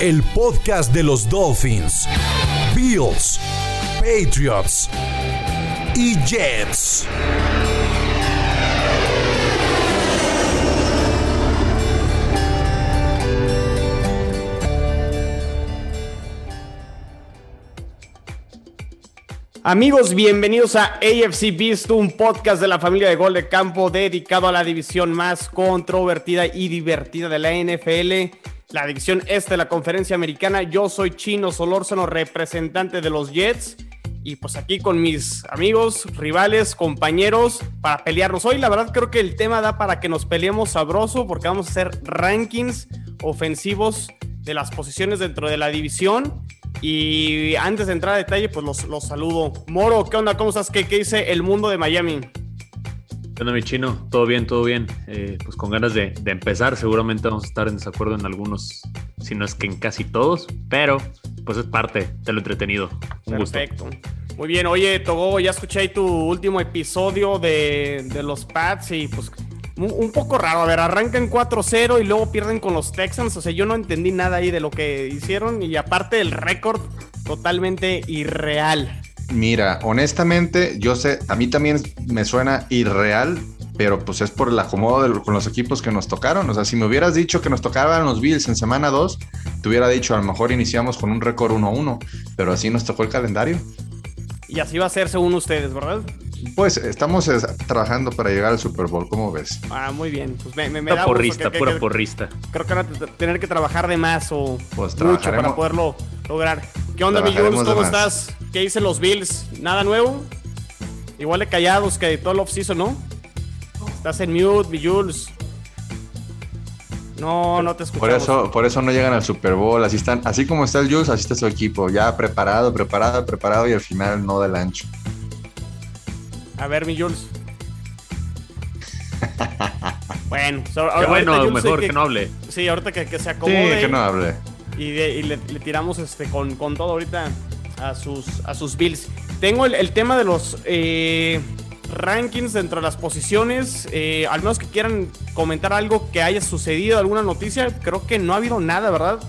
El podcast de los Dolphins, Bills, Patriots y Jets. Amigos, bienvenidos a AFC Beast, un podcast de la familia de Gol de Campo dedicado a la división más controvertida y divertida de la NFL, la división este de la conferencia americana. Yo soy Chino Solórzano, representante de los Jets, y pues aquí con mis amigos, rivales, compañeros, para pelearnos. Hoy la verdad creo que el tema da para que nos peleemos sabroso, porque vamos a hacer rankings ofensivos de las posiciones dentro de la división. Y antes de entrar a detalle, pues los, los saludo. Moro, ¿qué onda? ¿Cómo estás? ¿Qué, ¿Qué, dice el mundo de Miami? ¿Qué onda, mi chino? Todo bien, todo bien. Eh, pues con ganas de, de, empezar. Seguramente vamos a estar en desacuerdo en algunos, si no es que en casi todos, pero pues es parte de lo entretenido. Un Perfecto. Gusto. Muy bien, oye, Togo, ya escuché ahí tu último episodio de, de los Pats y pues un poco raro. A ver, arrancan 4-0 y luego pierden con los Texans. O sea, yo no entendí nada ahí de lo que hicieron. Y aparte el récord, totalmente irreal. Mira, honestamente, yo sé, a mí también me suena irreal, pero pues es por el acomodo de, con los equipos que nos tocaron. O sea, si me hubieras dicho que nos tocaban los Bills en semana 2, te hubiera dicho, a lo mejor iniciamos con un récord 1-1, pero así nos tocó el calendario. Y así va a ser según ustedes, ¿verdad? Pues estamos trabajando para llegar al Super Bowl, ¿cómo ves? Ah, muy bien. Pues me, me, me pura da porrista, que, pura que, porrista. Creo que van a tener que trabajar de más o pues mucho para poderlo lograr. ¿Qué onda, mi Jules? ¿Cómo estás? ¿Qué dicen los Bills? ¿Nada nuevo? Igual de callados que todo el off-season, ¿no? Estás en mute, mi Jules. No, no te escuchamos. Por eso, por eso no llegan al Super Bowl. Así están, así como está el Jules, así está su equipo. Ya preparado, preparado, preparado y al final no del ancho. A ver, mi Jules. bueno, so, Qué bueno, Jules, mejor que, que, no hable. Sí, ahorita que, que se acomode. Sí, que no hable. Y, de, y le, le, tiramos este con, con, todo ahorita a sus, a sus Bills. Tengo el, el tema de los eh, rankings dentro de las posiciones. Eh, al menos que quieran comentar algo que haya sucedido, alguna noticia. Creo que no ha habido nada, ¿verdad?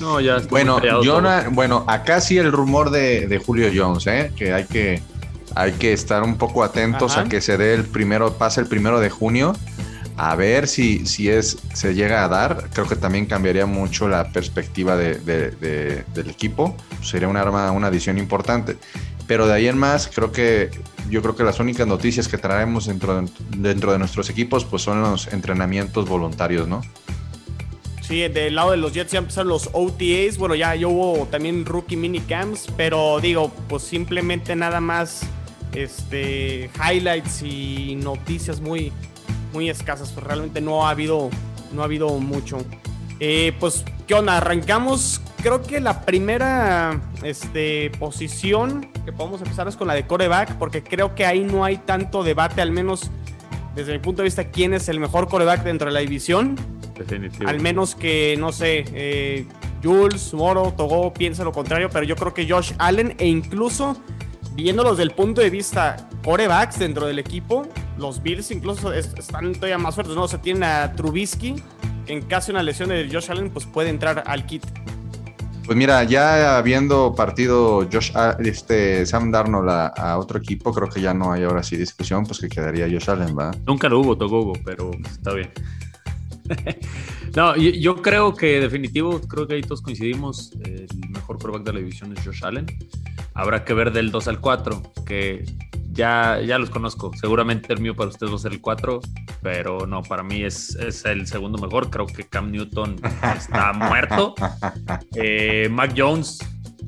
No, ya. Bueno, yo bueno, acá sí el rumor de, de Julio Jones, ¿eh? que hay que hay que estar un poco atentos Ajá. a que se dé el primero, pase el primero de junio. A ver si, si es, se llega a dar. Creo que también cambiaría mucho la perspectiva de, de, de, del equipo. Sería un arma, una adición importante. Pero de ahí en más, creo que yo creo que las únicas noticias que traemos dentro de, dentro de nuestros equipos pues son los entrenamientos voluntarios, ¿no? Sí, del lado de los Jets ya empezaron los OTAs. Bueno, ya, ya hubo también rookie minicamps, pero digo, pues simplemente nada más este, highlights y noticias muy, muy escasas. Pues realmente no ha habido, no ha habido mucho. Eh, pues, ¿qué onda? Arrancamos. Creo que la primera este, posición que podemos empezar es con la de coreback, porque creo que ahí no hay tanto debate, al menos desde mi punto de vista, quién es el mejor coreback dentro de la división. Definitivo. Al menos que, no sé, eh, Jules, Moro, Togo piensa lo contrario, pero yo creo que Josh Allen e incluso viéndolos desde el punto de vista corebacks dentro del equipo, los Bills incluso están todavía más fuertes, ¿no? O sea, tienen a Trubisky, que en caso de una lesión de Josh Allen, pues puede entrar al kit. Pues mira, ya habiendo partido Josh, este, Sam Darnold a, a, otro equipo, creo que ya no hay ahora sí discusión, pues que quedaría Josh Allen, ¿va? Nunca lo hubo Togogo, pero está bien. no, yo, yo, creo que definitivo, creo que ahí todos coincidimos, el mejor quarterback de la división es Josh Allen. Habrá que ver del 2 al 4, que ya, ya los conozco. Seguramente el mío para ustedes va a ser el 4, pero no, para mí es, es el segundo mejor. Creo que Cam Newton está muerto. Eh, Mac Jones,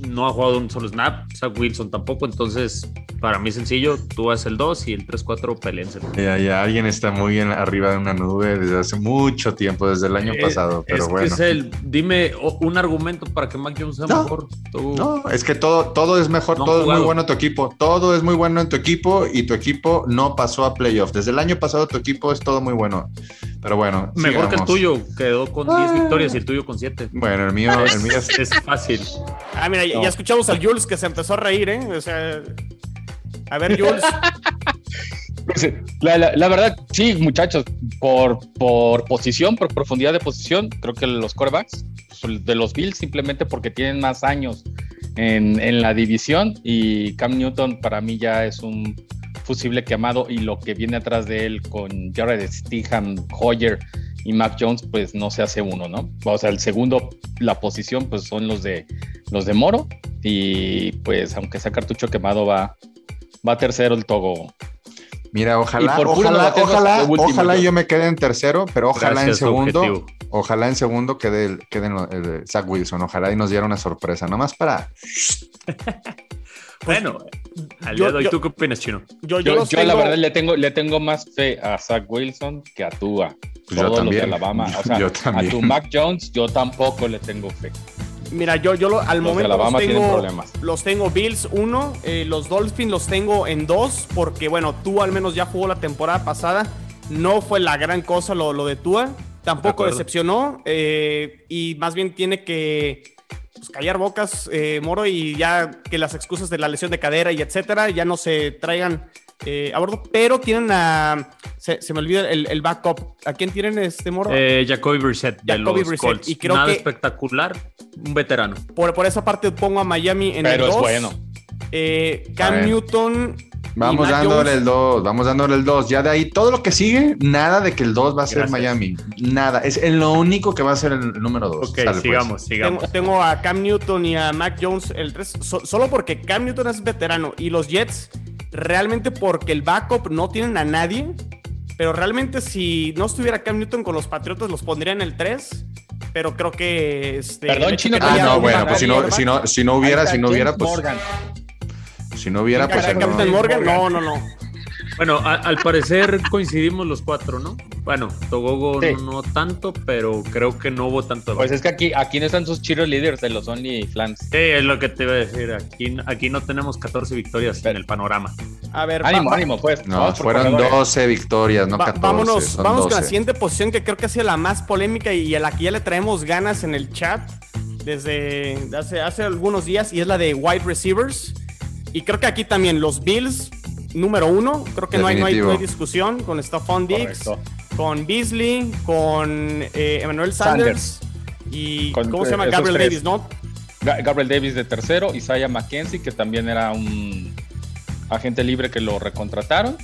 no ha jugado un solo snap, Zach Wilson tampoco, entonces para mí sencillo, tú haces el 2 y el 3-4 peleense. Ya, ya, alguien está muy arriba de una nube desde hace mucho tiempo, desde el año eh, pasado, pero bueno. es el, dime un argumento para que Mac Jones sea mejor. No, es que todo, todo es mejor, todo es muy bueno en tu equipo, todo es muy bueno en tu equipo y tu equipo no pasó a playoff. Desde el año pasado tu equipo es todo muy bueno. Pero bueno. Mejor que el tuyo, quedó con 10 ah. victorias y el tuyo con 7. Bueno, el mío, el mío es, fácil. Ah, mira, ya escuchamos al Jules que se empezó a reír, ¿eh? O sea, a ver, Jules. La, verdad, sí, muchachos, por, por posición, por profundidad de posición, creo que los corebacks de los Bills simplemente porque tienen más años en, en la división y Cam Newton para mí ya es un fusible quemado y lo que viene atrás de él con Jared Stiham, Hoyer y Mac Jones, pues no se hace uno, ¿no? O sea, el segundo, la posición, pues son los de los de Moro y pues aunque sea cartucho quemado va, va tercero el Togo. Mira, ojalá, ojalá, ojalá, ojalá yo me quede en tercero, pero ojalá en segundo, ojalá en segundo quede el, quede el, Zach Wilson, ojalá y nos diera una sorpresa, nomás para bueno, al día de hoy, ¿tú qué opinas, Chino? Yo, la verdad le tengo, le tengo más fe a Zach Wilson que a Tua. Pues yo también. Alabama. O sea, a tu Mac Jones yo tampoco le tengo fe. Mira, yo, yo al momento los tengo, los tengo Bills 1, eh, los Dolphins los tengo en 2, porque bueno, Tua al menos ya jugó la temporada pasada, no fue la gran cosa lo, lo de Tua, tampoco decepcionó, eh, y más bien tiene que pues, callar bocas, eh, Moro, y ya que las excusas de la lesión de cadera y etcétera ya no se traigan eh, a bordo, pero tienen a. Se, me olvida el, backup. ¿A quién tienen este Moro? Eh, Jacoby Brissett de Jacoby los Colts. Y creo Nada espectacular, un veterano. Por, por esa parte pongo a Miami en el 2. Pero es bueno. Eh, Cam Newton Vamos dándole el 2, vamos dándole el 2. Ya de ahí, todo lo que sigue, nada de que el 2 va a ser Miami. Nada. Es lo único que va a ser el número 2. Ok, pues. sigamos, sigamos. Tengo, a Cam Newton y a Mac Jones el 3, solo porque Cam Newton es veterano y los Jets, realmente porque el backup no tienen a nadie. Pero realmente, si no estuviera Cam Newton con los Patriotas, los pondría en el 3 pero creo que este perdón chino ah no bueno pues si no si no si no hubiera si no hubiera pues si no hubiera, pues. Captain Morgan? No, no, no. Bueno, al parecer coincidimos los cuatro, ¿no? Bueno, Togogo no, tanto, pero creo que no hubo tanto. Pues es que aquí, aquí no están sus chiros líderes de los Only Flans. Sí, es lo que te iba a decir. Aquí, aquí no tenemos 14 victorias en el panorama. A ver, ánimo, ánimo, pues. No, fueron 12 victorias, no 14. Vámonos, vamos con la siguiente posición que creo que ha sido la más polémica y a la que ya le traemos ganas en el chat desde hace, hace algunos días y es la de wide receivers. Y creo que aquí también los Bills, número uno, creo que no hay, no hay, discusión con Stephon Diggs, con Beasley, con eh, Emmanuel Sanders, y ¿cómo se llama? Gabriel Davis, ¿no? Gabriel Davis de tercero, Isaiah McKenzie, que también era un agente libre que lo recontrataron.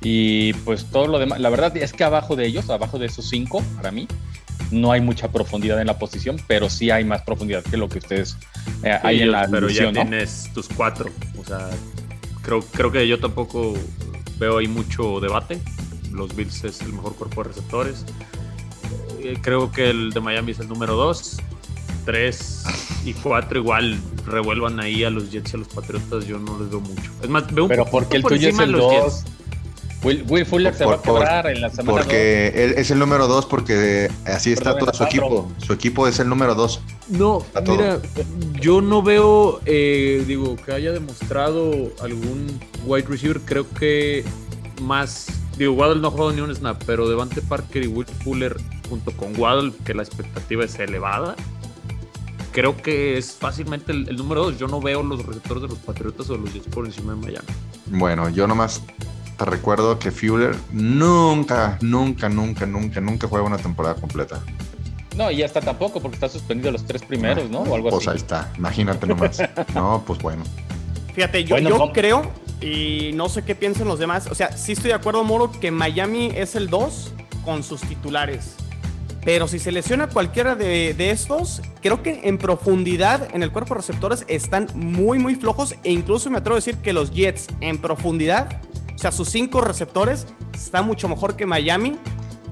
Y pues todo lo demás, la verdad es que abajo de ellos, abajo de esos cinco, para mí, no hay mucha profundidad en la posición, pero sí hay más profundidad que lo que ustedes eh, hay en la Pero ya tienes tus cuatro, o sea, creo, creo que yo tampoco veo ahí mucho debate. Los Bills es el mejor cuerpo de receptores. Eh, creo que el de Miami es el número dos. Tres y cuatro igual revuelvan ahí a los Jets y a los Patriotas, yo no les veo mucho. Es más, veo un Pero porque el tuyo es el dos. Will, Fuller se va a quebrar en la semana Porque él es el número dos porque así está todo su equipo. Su equipo es el número dos. No, mira, yo no veo, eh, digo, que haya demostrado algún wide receiver. Creo que más, digo, Waddle no ha jugado ni un snap, pero Devante Parker y Will Fuller junto con Waddle, que la expectativa es elevada, creo que es fácilmente el, el número dos. Yo no veo los receptores de los Patriotas o los Jets por encima de Miami. Bueno, yo nomás te recuerdo que Fuller nunca, nunca, nunca, nunca, nunca juega una temporada completa. No, y hasta tampoco, porque está suspendido los tres primeros, ¿no? O algo pues ahí está, imagínate nomás. no, pues bueno. Fíjate, yo, yo creo, y no sé qué piensan los demás, o sea, sí estoy de acuerdo, Moro, que Miami es el 2 con sus titulares. Pero si se lesiona cualquiera de, de, estos, creo que en profundidad en el cuerpo de receptores están muy, muy flojos. E incluso me atrevo a decir que los Jets en profundidad sea, sus cinco receptores está mucho mejor que Miami.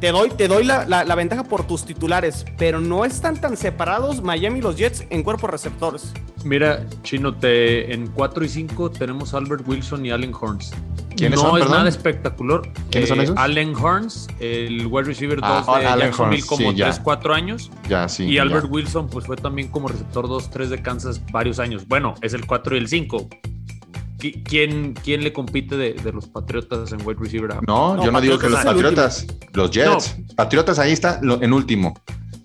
Te doy, te doy la, ventaja por tus titulares, pero no están tan separados Miami y los Jets en cuerpos receptores. Mira, Chino, te, en 4 y 5 tenemos Albert Wilson y Allen Horns. ¿Quiénes no son, es perdón? nada espectacular. ¿Quiénes son esos? Allen Horns, el wide receiver 2 Ah, de Allen Jacksonville como sí, ya. 3, 4 años. Ya, sí. y ya. Albert Wilson pues fue también como receptor 2-3 de Kansas varios años. Bueno, es el 4 y el 5. ¿Qui- ¿Quién, quién le compite de, de los Patriotas en wide receiver? No, No, yo no digo que los Patriotas, los Jets. Patriotas ahí está lo- en último.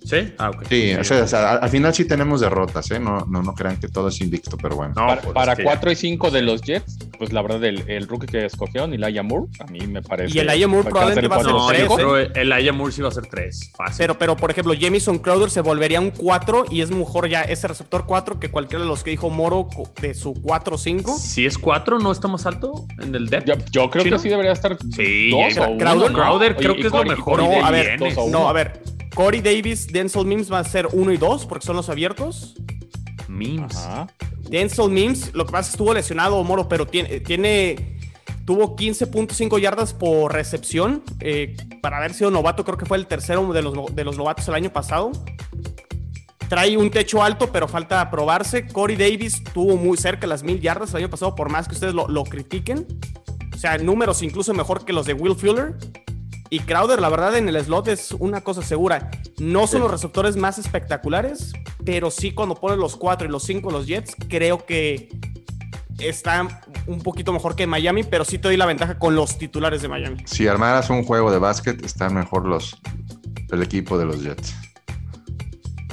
¿Sí? Ah, ok. Sí, o sea, o sea, al, al final sí tenemos derrotas, ¿eh? No, no, no crean que todo es invicto, pero bueno. No, para pues, para es que- 4 y 5 de los Jets, pues la verdad, el, el rookie que escogieron, Elijah Moore, a mí me parece. Y Elijah Moore que probablemente va a ser el No, ¿eh? el Aya Moore sí va a ser 3. Fácil. Pero, pero, por ejemplo, Jamison Crowder se volvería un 4 y es mejor ya ese receptor 4 que cualquiera de los que dijo Moro de su 4-5. si es 4, ¿no está más alto en el depth? Yo, yo creo ¿Chino? que sí debería estar. Sí, dos o uno, Crowder- ¿no? Crowder creo que es lo mejor No, a ver, o no, a ver. Corey Davis, Denzel Mims va a ser 1 y 2 porque son los abiertos. Ajá. Denzel Mims, lo que pasa es que estuvo lesionado Moro, pero tiene, tiene tuvo 15.5 yardas por recepción. eh, para haber sido novato, creo que fue el tercero de los, de los novatos el año pasado. Trae un techo alto, pero falta probarse. Corey Davis tuvo muy cerca las mil yardas el año pasado, por más que ustedes lo, lo critiquen. O sea, números incluso mejor que los de Will Fuller. Y Crowder, la verdad, en el slot es una cosa segura. No son los receptores más espectaculares, pero sí cuando pones los 4 y los 5 los Jets, creo que está un poquito mejor que Miami, pero sí te doy la ventaja con los titulares de Miami. Si armaras un juego de básquet, están mejor los el equipo de los Jets.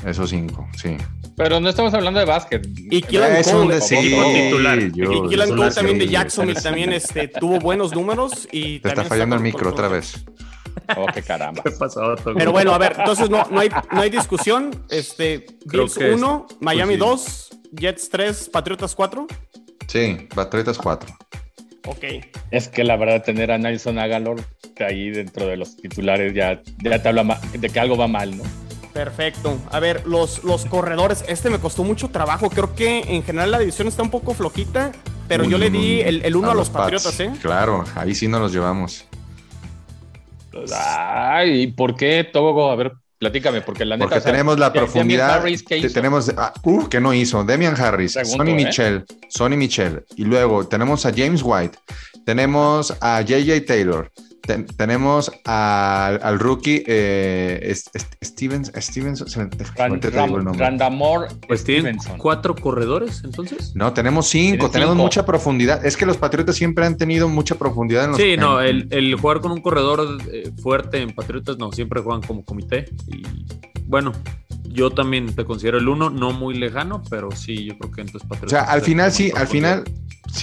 Esos cinco, sí. Pero no estamos hablando de básquet. Y un Cole, equipo titular. yo- y un Cole también de. Jacksonville también este, tuvo buenos números y Te está fallando el micro otra vez. Oh, qué caramba. ¿Qué pasó? Pero bueno, a ver, entonces no, no, hay, no hay discusión. Este, Bills que es- 1, Miami sí. 2, Jets 3, Patriotas 4. Sí, Patriotas 4. Ok. Es que la verdad, tener a Nelson Agalor ahí dentro de los titulares ya, ya te habla ma- de que algo va mal, ¿no? Perfecto. A ver, los, los corredores, este me costó mucho trabajo. Creo que en general la división está un poco flojita, pero yo le di el 1 a, los Pats. Patriotas, ¿eh? Claro, ahí sí nos los llevamos. Ay, ¿y por qué, Togo? A ver, platícame, porque la neta. Porque o sea, tenemos la profundidad. Harris, ¿qué hizo? tenemos, ah, uh, que no hizo. Demian Harris, Pregunto, Sonny ¿eh? Michel, Sonny Michel. Y luego tenemos a James White, tenemos a JJ Taylor, ten- tenemos al, al rookie eh, es- es- Stevens, Stevens, se me- Ran- ahorita te digo el nombre. Randamore Pues Stevenson. cuatro corredores, entonces. No, tenemos cinco, tenemos cinco. mucha profundidad. Es que los Patriotas siempre han tenido mucha profundidad en los Sí, no, el, el jugar con un corredor eh, fuerte en Patriotas, no, siempre juegan como comité. Y bueno, yo también te considero el uno, no muy lejano, pero sí, yo creo que entonces O Patriotas. sea, al final sí, al final,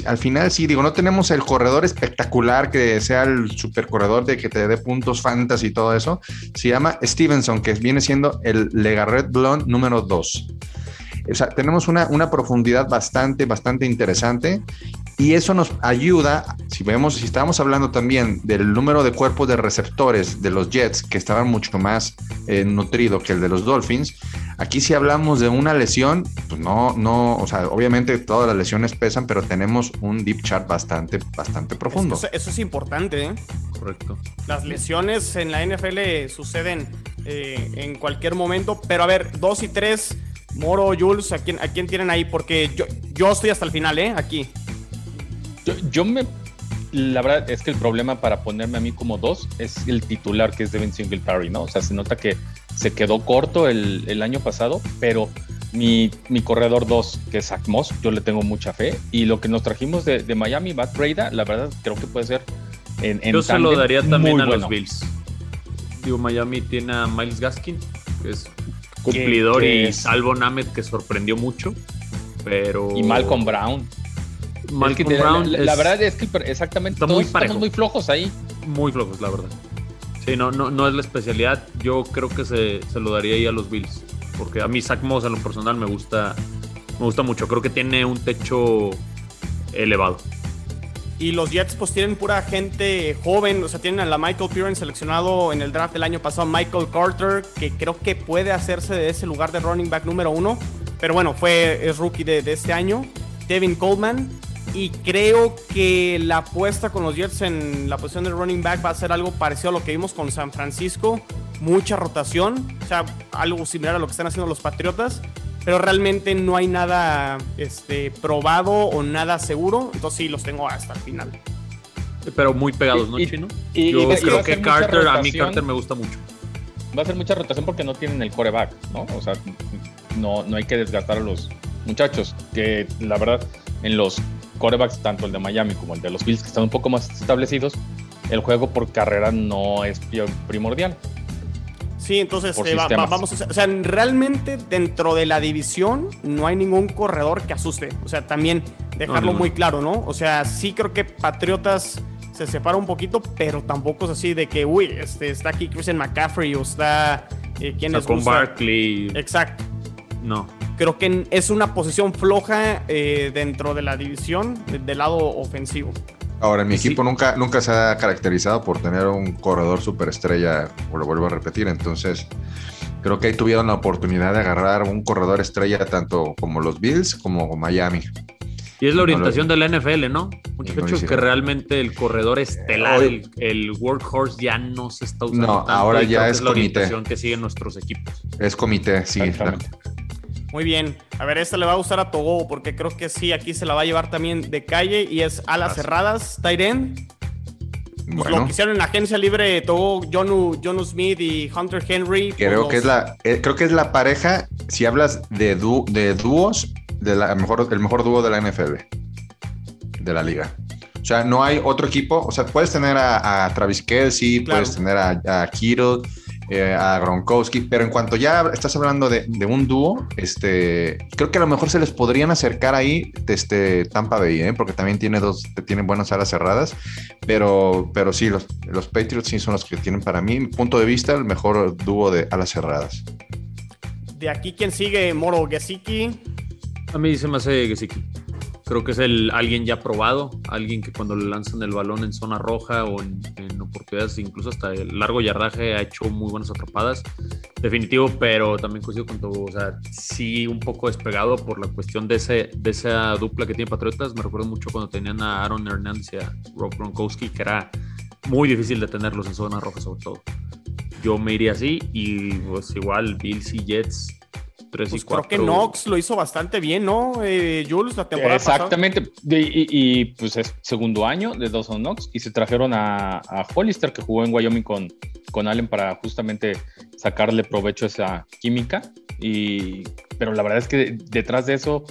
al final sí, digo, no tenemos el corredor espectacular que sea el super corredor de que te dé puntos fantasy y todo eso. Se llama Stevenson, que viene siendo el Legarret Blonde número 2. O sea, tenemos una, una profundidad bastante, bastante interesante y eso nos ayuda, si vemos, si estábamos hablando también del número de cuerpos de receptores de los Jets, que estaban mucho más eh, nutrido que el de los Dolphins, aquí si hablamos de una lesión, pues no, no, o sea, obviamente todas las lesiones pesan, pero tenemos un deep chart bastante, bastante profundo. Eso, eso es importante, ¿eh? Correcto. Las lesiones en la NFL suceden eh, en cualquier momento, pero a ver, 2 y 3, Moro, Jules, ¿a quién, ¿a quién tienen ahí? Porque yo, yo estoy hasta el final, ¿eh? Aquí. Yo, yo me. La verdad es que el problema para ponerme a mí como dos es el titular que es Devin Singletary, ¿no? O sea, se nota que se quedó corto el, el año pasado, pero mi, mi corredor 2, que es Zach Moss, yo le tengo mucha fe. Y lo que nos trajimos de, de Miami, Matt Breda, la verdad creo que puede ser en, en Yo se lo daría también a bueno. los Bills. Digo, Miami tiene a Miles Gaskin, que es cumplidor y es- Salvo Namet, que sorprendió mucho. Pero. Y Malcolm Brown. Malcolm Es que te- Brown. la, la es verdad es que exactamente Está todos muy estamos muy flojos ahí. Muy flojos, la verdad. Sí, no, no, no es la especialidad. Yo creo que se, se lo daría ahí a los Bills. Porque a mí Zach Moss en lo personal me gusta, me gusta mucho. Creo que tiene un techo elevado. Y los Jets pues tienen pura gente joven, o sea, tienen a la Michael Piran seleccionado en el draft del año pasado, Michael Carter, que creo que puede hacerse de ese lugar de running back número uno, pero bueno, fue, es rookie de, de este año, Devin Coleman, y creo que la apuesta con los Jets en la posición de running back va a ser algo parecido a lo que vimos con San Francisco, mucha rotación, o sea, algo similar a lo que están haciendo los Patriotas, pero realmente no hay nada este, probado o nada seguro, entonces sí los tengo hasta el final. Pero muy pegados, ¿no, Chino? Y, Yo creo que Carter, a mí Carter me gusta mucho. Va a ser mucha rotación porque no tienen el coreback, ¿no? O sea, no, no hay que desgastar a los muchachos, que la verdad en los corebacks, tanto el de Miami como el de los Bills, que están un poco más establecidos, el juego por carrera no es primordial. Sí, entonces eh, vamos, o sea, realmente dentro de la división no hay ningún corredor que asuste. O sea, también dejarlo muy claro, ¿no? O sea, sí creo que Patriotas se separa un poquito, pero tampoco es así de que, uy, este, está aquí Christian McCaffrey o está... Eh, ¿Quién es? Con Barkley. Exacto. No. Creo que es una posición floja eh, dentro de la división del lado ofensivo. Ahora, mi equipo nunca, nunca se ha caracterizado por tener un corredor superestrella, o lo vuelvo a repetir, entonces creo que ahí tuvieron la oportunidad de agarrar un corredor estrella tanto como los Bills como Miami. Y es la orientación de la NFL, ¿no? Muchachos, que realmente el corredor estelar, el, workhorse ya no se está usando. No, ahora ya es, la orientación que siguen nuestros equipos. Es comité, sí. Muy bien. A ver, esta le va a gustar a Togo porque creo que sí, aquí se la va a llevar también de calle y es alas cerradas, Tyren. Pues lo que hicieron en la agencia libre Togo, Jonu, Smith y Hunter Henry. Pues creo, que es la, eh, creo que es la pareja, si hablas de, de dúos, de la mejor, el mejor dúo de la NFL, de la liga. O sea, no hay otro equipo. O sea, puedes tener a, Travis Kelsey, puedes tener a, a Kittle, eh, a Gronkowski, pero en cuanto ya estás hablando de, un dúo, este, creo que a lo mejor se les podrían acercar ahí este, Tampa Bay, ¿eh? porque también tiene dos, tienen buenas alas cerradas, pero, pero sí, los, los Patriots sí son los que tienen para mí, mi punto de vista, el mejor dúo de alas cerradas. De aquí, ¿quién sigue? Moro Gesicki. A mí se me hace Gesicki. Creo que es el alguien ya probado, alguien que cuando le lanzan el balón en zona roja o en, oportunidades, incluso hasta el largo yardaje, ha hecho muy buenas atrapadas. Definitivo, pero también coincido con todo. O sea, sí, un poco despegado por la cuestión de, ese, de esa dupla que tiene Patriotas. Me recuerdo mucho cuando tenían a Aaron Hernández y a Rob Gronkowski, que era muy difícil de tenerlos en zona roja, sobre todo. Yo me iría así y pues igual Bills y Jets pues Creo que Knox lo hizo bastante bien, ¿no, eh, Jules, la temporada Exactamente. Y, pues es segundo año de Dawson Knox y se trajeron a, Hollister, que jugó en Wyoming con, con Allen para justamente sacarle provecho a esa química. Y, pero la verdad es que detrás de eso,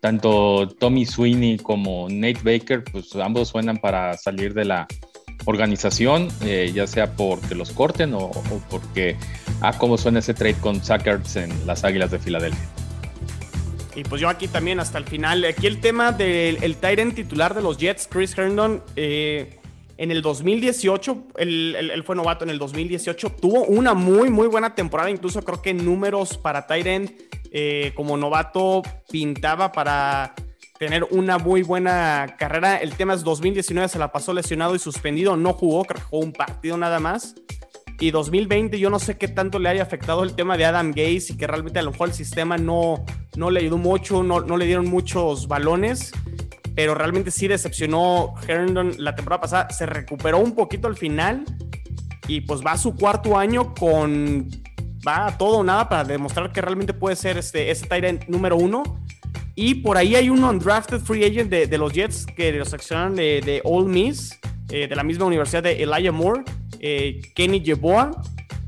tanto Tommy Sweeney como Nate Baker, pues ambos suenan para salir de la organización, eh, ya sea porque los corten o, o porque a cómo suena ese trade con Sackers en las Águilas de Filadelfia. Y pues yo aquí también hasta el final. Aquí el tema del el Tyrant titular de los Jets, Chris Herndon, eh, en el 2018, él, fue novato en el 2018, tuvo una muy, muy buena temporada. Incluso creo que números para Tyrant eh, como novato pintaba para tener una muy buena carrera. El tema es 2019 se la pasó lesionado y suspendido, no jugó, creo que jugó un partido nada más. Y 2020 yo no sé qué tanto le haya afectado el tema de Adam Gaze y que realmente a lo mejor el sistema no, no le ayudó mucho, no, no le dieron muchos balones, pero realmente sí decepcionó Herndon la temporada pasada. Se recuperó un poquito al final y pues va a su cuarto año con... Va a todo o nada para demostrar que realmente puede ser este, ese Tyrant número uno. Y por ahí hay un undrafted free agent de, de los Jets que lo seleccionaron de, de Ole Miss, eh, de la misma universidad de Elijah Moore eh, Kenny Yeboah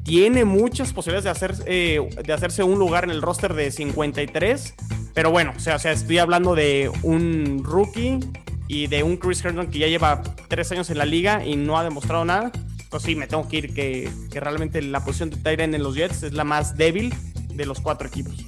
tiene muchas posibilidades de, hacer, eh, de hacerse un lugar en el roster de 53. Pero bueno, o sea, estoy hablando de un rookie y de un Chris Herndon que ya lleva tres años en la liga y no ha demostrado nada. Entonces sí, me tengo que ir que, realmente la posición de Tyren en los Jets es la más débil de los cuatro equipos.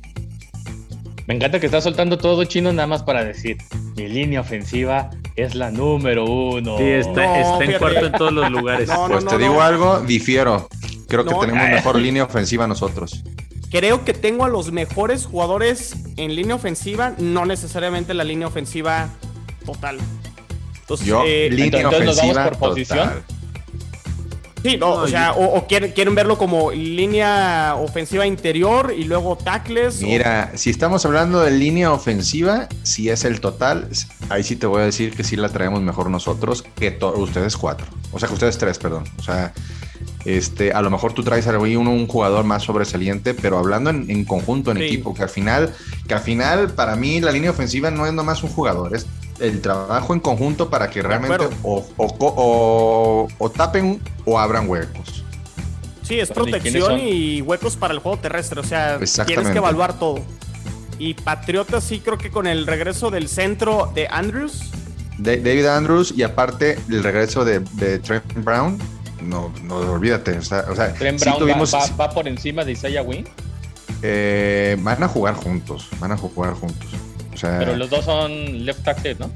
Me encanta que está soltando todo chino nada más para decir, mi línea ofensiva es la número uno. Sí, está, en cuarto en todos los lugares. pues te digo algo, difiero. Creo que tenemos mejor línea ofensiva nosotros. Creo que tengo a los mejores jugadores en línea ofensiva, no necesariamente la línea ofensiva total. Entonces, Yo, eh, línea ofensiva por posición. Sí, no, o sea, o, quieren, verlo como línea ofensiva interior y luego tackles. Mira, si estamos hablando de línea ofensiva, si es el total, ahí sí te voy a decir que sí la traemos mejor nosotros que ustedes cuatro. O sea, que ustedes tres, perdón. O sea, Este, a lo mejor tú traes ahí uno un jugador más sobresaliente, pero hablando en, conjunto, en equipo, que al final, que al final, para mí, la línea ofensiva no es nomás un jugador, es el trabajo en conjunto para que realmente o, tapen o abran huecos. Sí, es protección y huecos para el juego terrestre. O sea, tienes que evaluar todo. Y Patriotas sí creo que con el regreso del centro de Andrews. David Andrews y aparte el regreso de, Trent Brown. No, no olvídate. O sea, Trent Brown va, por encima de Isaiah Wynn. Eh, van a jugar juntos. Van a jugar juntos. Pero los dos son left tackle, ¿no?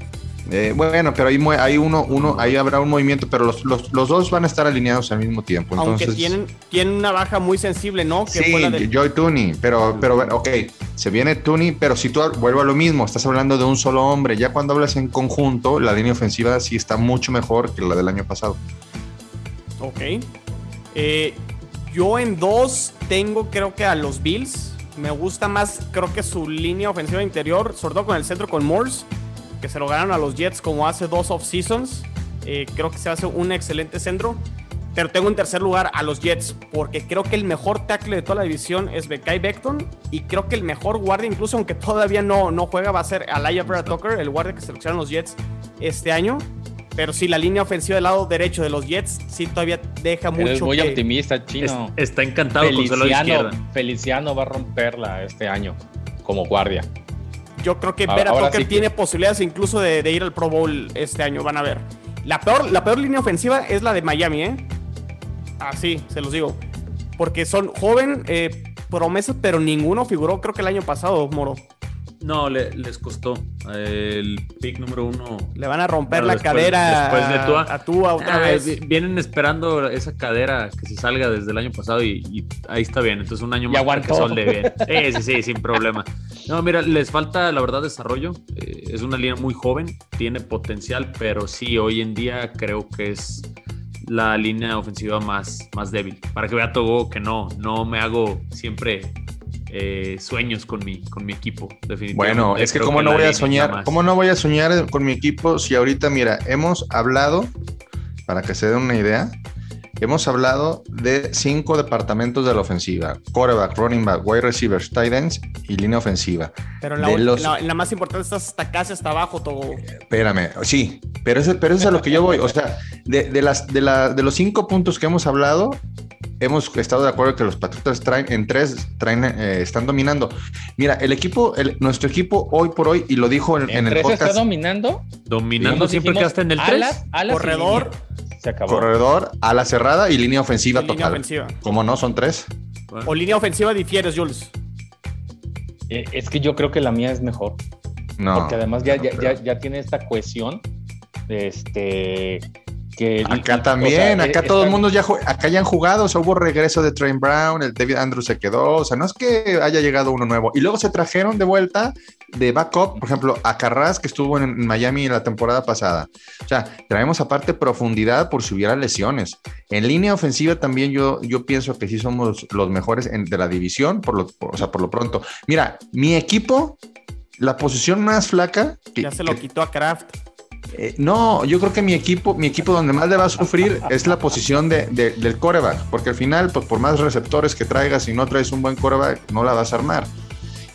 Eh, bueno, pero ahí hay uno, uno, ahí habrá un movimiento, pero los, los, dos van a estar alineados al mismo tiempo. Entonces, Aunque tienen, tienen una baja muy sensible, ¿no? sí, Joy Tooney, pero, pero ok, se viene Tooney, pero si tú vuelvo a lo mismo, estás hablando de un solo hombre, ya cuando hablas en conjunto, la línea ofensiva sí está mucho mejor que la del año pasado. Ok. Eh, yo en dos tengo creo que a los Bills. Me gusta más, creo que su línea ofensiva interior, sobre todo con el centro con Morse que se lo ganaron a los Jets como hace dos off-seasons. Eh, creo que se hace un excelente centro. Pero tengo en tercer lugar a los Jets, porque creo que el mejor tackle de toda la división es Bekai Beckton. Y creo que el mejor guardia, incluso aunque todavía no, no juega, va a ser Alaya Tucker, el guardia que seleccionaron los Jets este año. Pero sí, la línea ofensiva del lado derecho de los Jets sí todavía deja mucho. Es muy optimista, chino. está encantado Feliciano, con Feliciano va a romperla este año como guardia. Yo creo que Vera Tucker tiene posibilidades incluso de, ir al Pro Bowl este año, van a ver. La peor, la peor línea ofensiva es la de Miami, ¿eh? Así, se los digo. Porque son joven, eh, promesas, pero ninguno figuró, creo que el año pasado, Moro. No, les costó. El pick número uno. Le van a romper la cadera después de a Tua otra ah, vez. Vienen esperando esa cadera que se salga desde el año pasado y, ahí está bien. Entonces un año más para que solde bien. Sí, sí, sí, sin problema. No, mira, les falta la verdad desarrollo. Eh, es una línea muy joven, tiene potencial, pero sí, hoy en día creo que es la línea ofensiva más, más débil. Para que vea todo que no, no me hago siempre eh, sueños con mi, con mi equipo, definitivamente. Bueno, es que cómo no voy a soñar, cómo no voy a soñar con mi equipo si ahorita, mira, hemos hablado, para que se den una idea, hemos hablado de cinco departamentos de la ofensiva: quarterback, running back, wide receivers, tight ends y línea ofensiva. Pero la, la, más importante está hasta casi hasta abajo todo. Espérame, sí, pero eso, pero eso es a lo que yo voy. O sea, de, de las, de, la, de los cinco puntos que hemos hablado, hemos estado de acuerdo que los Patriotas traen en tres, traen, eh, están dominando. Mira, el equipo, nuestro equipo hoy por hoy, y lo dijo en, ¿En, el tres está dominando? Dominando siempre que hasta en el 3. corredor. Se acabó. Corredor, ala cerrada y línea ofensiva total. Línea ofensiva. ¿Cómo no? Son tres. O línea ofensiva difieres, Jules. Eh, es que yo creo que la mía es mejor. No. Porque además ya, ya, ya tiene esta cohesión. Este acá también, acá todo el mundo ya acá ya han jugado, o sea, hubo regreso de Train Brown, el David Andrews se quedó, o sea, no es que haya llegado uno nuevo. Y luego se trajeron de vuelta de backup, por ejemplo, a Carras, que estuvo en Miami la temporada pasada. O sea, traemos aparte profundidad por si hubiera lesiones. En línea ofensiva también yo, yo pienso que sí somos los mejores de la división, por lo, o sea, por lo pronto. Mira, mi equipo, la posición más flaca... ya se lo quitó a Kraft. Eh, no, yo creo que mi equipo, mi equipo donde más le va a sufrir es la posición de, del coreback, porque al final, pues por más receptores que traigas, y no traes un buen coreback, no la vas a armar.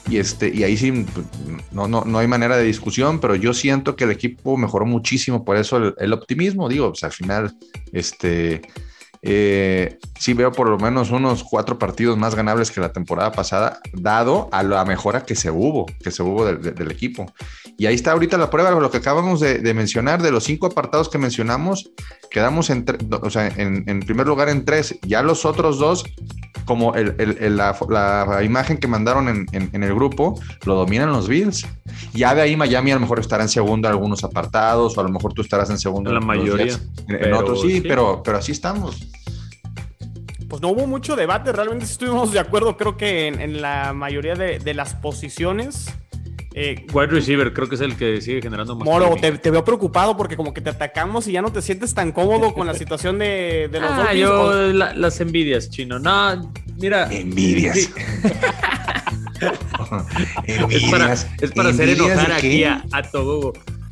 Y, este, y ahí sí, pues, no, no, no hay manera de discusión, pero yo siento que el equipo mejoró muchísimo, por eso el, optimismo, digo, pues al final, este, eh, sí veo por lo menos unos cuatro partidos más ganables que la temporada pasada, dado a la mejora que se hubo, que se hubo del equipo. Y ahí está ahorita la prueba, lo que acabamos de, mencionar, de los cinco apartados que mencionamos, quedamos en, o sea, en, primer lugar en tres, ya los otros dos, como la, imagen que mandaron en, el grupo, lo dominan los Bills. Ya de ahí Miami a lo mejor estará en segundo en algunos apartados, o a lo mejor tú estarás en segundo en la mayoría. En, otros sí, Pero, pero así estamos pues no hubo mucho debate, realmente estuvimos de acuerdo, creo que en, la mayoría de, de, las posiciones. Eh, Wide receiver, creo que es el que sigue generando más. Moro, te, veo preocupado porque como que te atacamos y ya no te sientes tan cómodo con la situación de, los ah, Yo, las envidias, chino. No, mira. Envidias. es para, es para hacer enojar aquí a, a.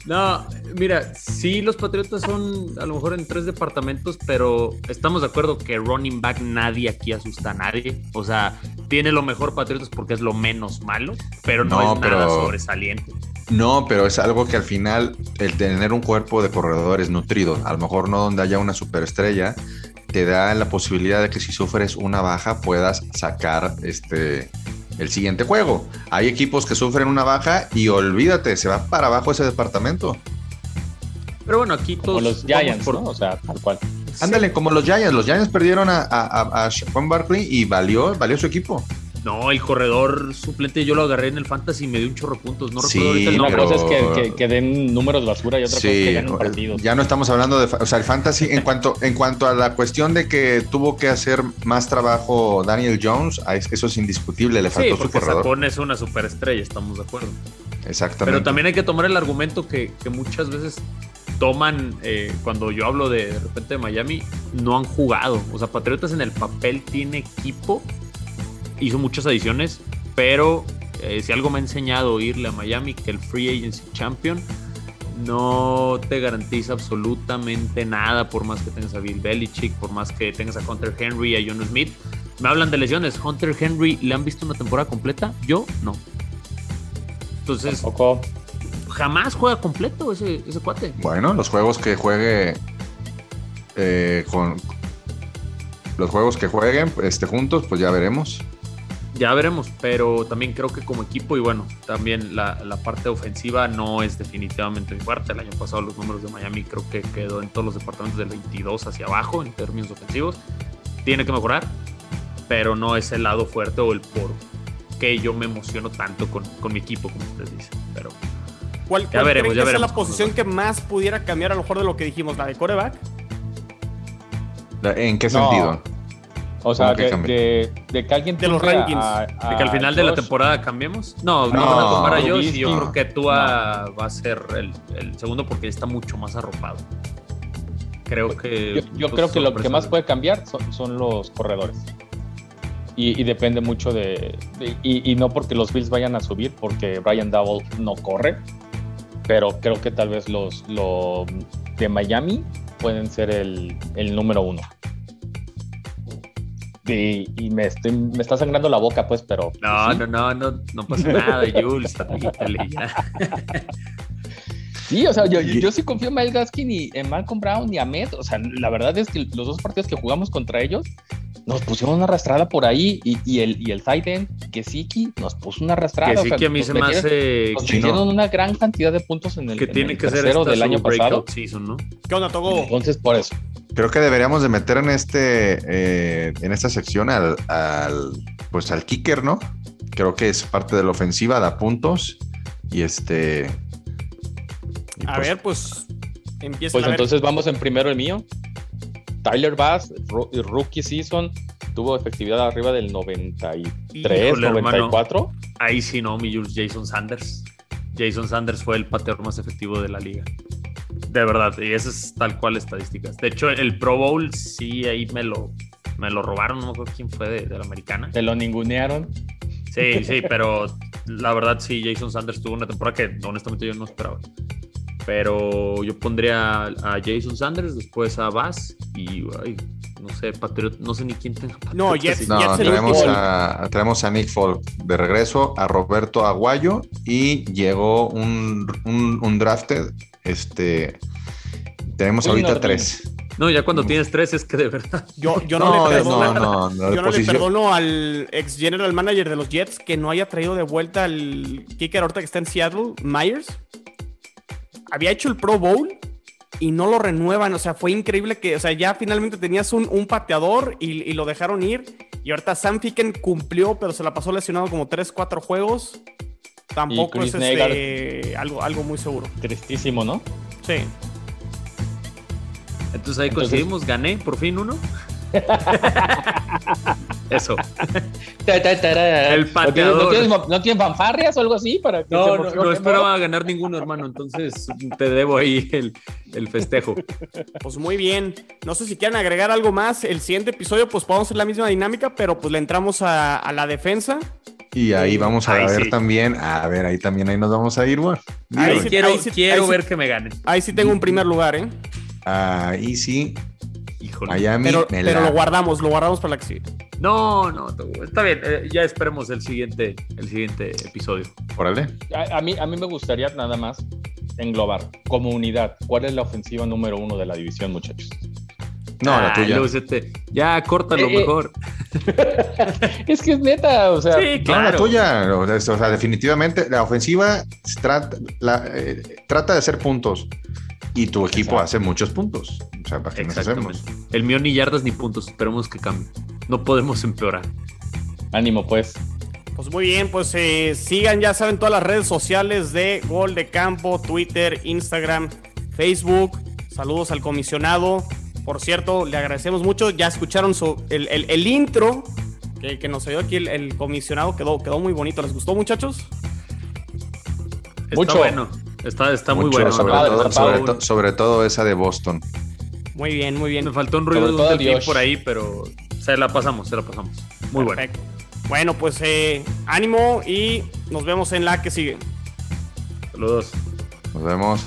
No, mira, sí, los Patriotas son a lo mejor en tres departamentos, pero estamos de acuerdo que running back nadie aquí asusta a nadie. O sea, tiene lo mejor Patriotas porque es lo menos malo, pero no, es nada sobresaliente. No, pero es algo que al final el tener un cuerpo de corredores nutrido, a lo mejor no donde haya una superestrella, te da la posibilidad de que si sufres una baja puedas sacar este el siguiente juego. Hay equipos que sufren una baja y olvídate, se va para abajo ese departamento. Pero bueno, aquí todos. los Giants, ¿no? O sea, tal cual. Ándale, como los Giants. Los Giants perdieron a, a, a, Barkley y valió, valió su equipo. No, el corredor suplente yo lo agarré en el fantasy y me dio un chorro de puntos. No recuerdo ahorita el nombre. Una cosa es que, den números de basura y otra cosa es que ganen partidos. Ya no estamos hablando de. O sea, el fantasy, en cuanto, en cuanto a la cuestión de que tuvo que hacer más trabajo Daniel Jones, eso es indiscutible. Le faltó sí, su corredor. Sacón es una superestrella, estamos de acuerdo. Exactamente. Pero también hay que tomar el argumento que, muchas veces toman, eh, cuando yo hablo de, de repente de Miami, no han jugado. O sea, Patriotas en el papel tiene equipo hizo muchas adiciones, pero eh, si algo me ha enseñado irle a Miami, que el Free Agency Champion no te garantiza absolutamente nada, por más que tengas a Bill Belichick, por más que tengas a Hunter Henry, a John Smith. Me hablan de lesiones. ¿Hunter Henry le han visto una temporada completa? Yo no. Entonces, jamás juega completo ese, ese cuate. Bueno, los juegos que juegue eh, con los juegos que jueguen este, juntos, pues ya veremos. Ya veremos, pero también creo que como equipo y bueno, también la, la, parte ofensiva no es definitivamente muy fuerte. El año pasado los números de Miami creo que quedó en todos los departamentos del 22 hacia abajo en términos ofensivos. Tiene que mejorar, pero no es el lado fuerte o el por qué yo me emociono tanto con, con mi equipo, como ustedes dicen. Pero ¿Cuál, ya veremos, ya veremos. es la posición que más pudiera cambiar a lo mejor de lo que dijimos, la de coreback? ¿En qué sentido? O sea, de, que alguien de los rankings. de que al final de la temporada cambiemos. No, no, van a tomar a Josh y yo creo que Tua va a ser el, segundo porque está mucho más arropado. Creo que. Yo, creo que lo que más puede cambiar son, los corredores. Y, depende mucho de. y, no porque los Bills vayan a subir, porque Brian Double no corre. Pero creo que tal vez los, de Miami pueden ser el, el número uno y, me, estoy, me está sangrando la boca, pues, pero. No, no, no, no, no pasa nada, Jules. ya. Sí, o sea, yo, yo, sí confío en Miles Gaskin y en Malcolm Brown y Ahmed. O sea, la verdad es que los dos partidos que jugamos contra ellos nos pusieron una arrastrada por ahí y, y el, y el Titan, que Siki, nos puso una arrastrada. Que Siki a mí se me hace. Nos una gran cantidad de puntos en el, que tiene el que ser del año pasado. Season, ¿no? ¿Qué onda, Togo? Entonces, por eso. Creo que deberíamos de meter en este eh, en esta sección al, pues al kicker, ¿no? Creo que es parte de la ofensiva, da puntos y este. a pues ver, pues empieza. Pues entonces vamos en primero el mío. Tyler Bass, rookie season, tuvo efectividad arriba del 93, 94. ahí sí no, mi Jules Jason Sanders. Jason Sanders fue el pateador más efectivo de la liga. De verdad, y eso es tal cual estadísticas. De hecho, el Pro Bowl sí ahí me lo, me lo robaron, no me acuerdo quién fue de, la americana. ¿Te lo ningunearon? Sí, sí, pero la verdad sí, Jason Sanders tuvo una temporada que honestamente yo no esperaba. Pero yo pondría a Jason Sanders, después a Bass y no sé, Patriot, no sé ni quién tenga No, Jets, no traemos, a, traemos a Nick Folk de regreso, a Roberto Aguayo y llegó un, un, un drafted este, tenemos ahorita tres. No, ya cuando tienes tres es que de verdad. Yo, yo no, le perdono, yo no le perdono al ex general manager de los Jets que no haya traído de vuelta al kicker ahorita que está en Seattle, Myers. Había hecho el Pro Bowl y no lo renuevan. O sea, fue increíble que, o sea, ya finalmente tenías un, un pateador y, lo dejaron ir. Y ahorita Sam Ficken cumplió, pero se la pasó lesionado como 3, 4 juegos tampoco es este, algo, algo muy seguro. Tristísimo, ¿no? Sí. Entonces ahí coincidimos, gané por fin uno. Eso. El pateador. ¿No tienes, fanfarrias o algo así? Para que no, no, no esperaba ganar ninguno, hermano. Entonces te debo ahí el, el, festejo. Pues muy bien. No sé si quieren agregar algo más. El siguiente episodio, pues podemos hacer la misma dinámica, pero pues le entramos a, a la defensa. Y ahí vamos a ver también, a ver, ahí también ahí nos vamos a ir, güey. Ahí quiero, quiero ver que me ganen. Ahí sí tengo un primer lugar, ¿eh? Ahí sí. Híjole. Miami, pero, pero lo guardamos, lo guardamos para la que sigue. No, no, está bien. Eh, ya esperemos el siguiente, el siguiente episodio. Órale. A, mí, a mí me gustaría nada más englobar como unidad. ¿Cuál es la ofensiva número uno de la división, muchachos? No, la tuya. ya, córtalo eh, eh. mejor. es que es neta, o sea. Sí, claro. la tuya. O sea, definitivamente la ofensiva trata, trata de hacer puntos y tu equipo hace muchos puntos. O sea, ¿para qué nos hacemos? El mío ni yardas ni puntos. Esperemos que cambie. No podemos empeorar. Ánimo, pues. Pues muy bien, pues eh, sigan, ya saben, todas las redes sociales de Gol de Campo, Twitter, Instagram, Facebook. Saludos al comisionado. Por cierto, le agradecemos mucho. Ya escucharon el, intro que, nos dio aquí el, comisionado. Quedó, quedó muy bonito. ¿Les gustó, muchachos? Mucho. bueno. Está, está muy bueno. Sobre, todo, esa de Boston. Muy bien, muy bien. Me faltó un ruido de un por ahí, pero se la pasamos, se la pasamos. Muy Perfecto. bueno. Bueno, pues eh, ánimo y nos vemos en la que sigue. Saludos. Nos vemos.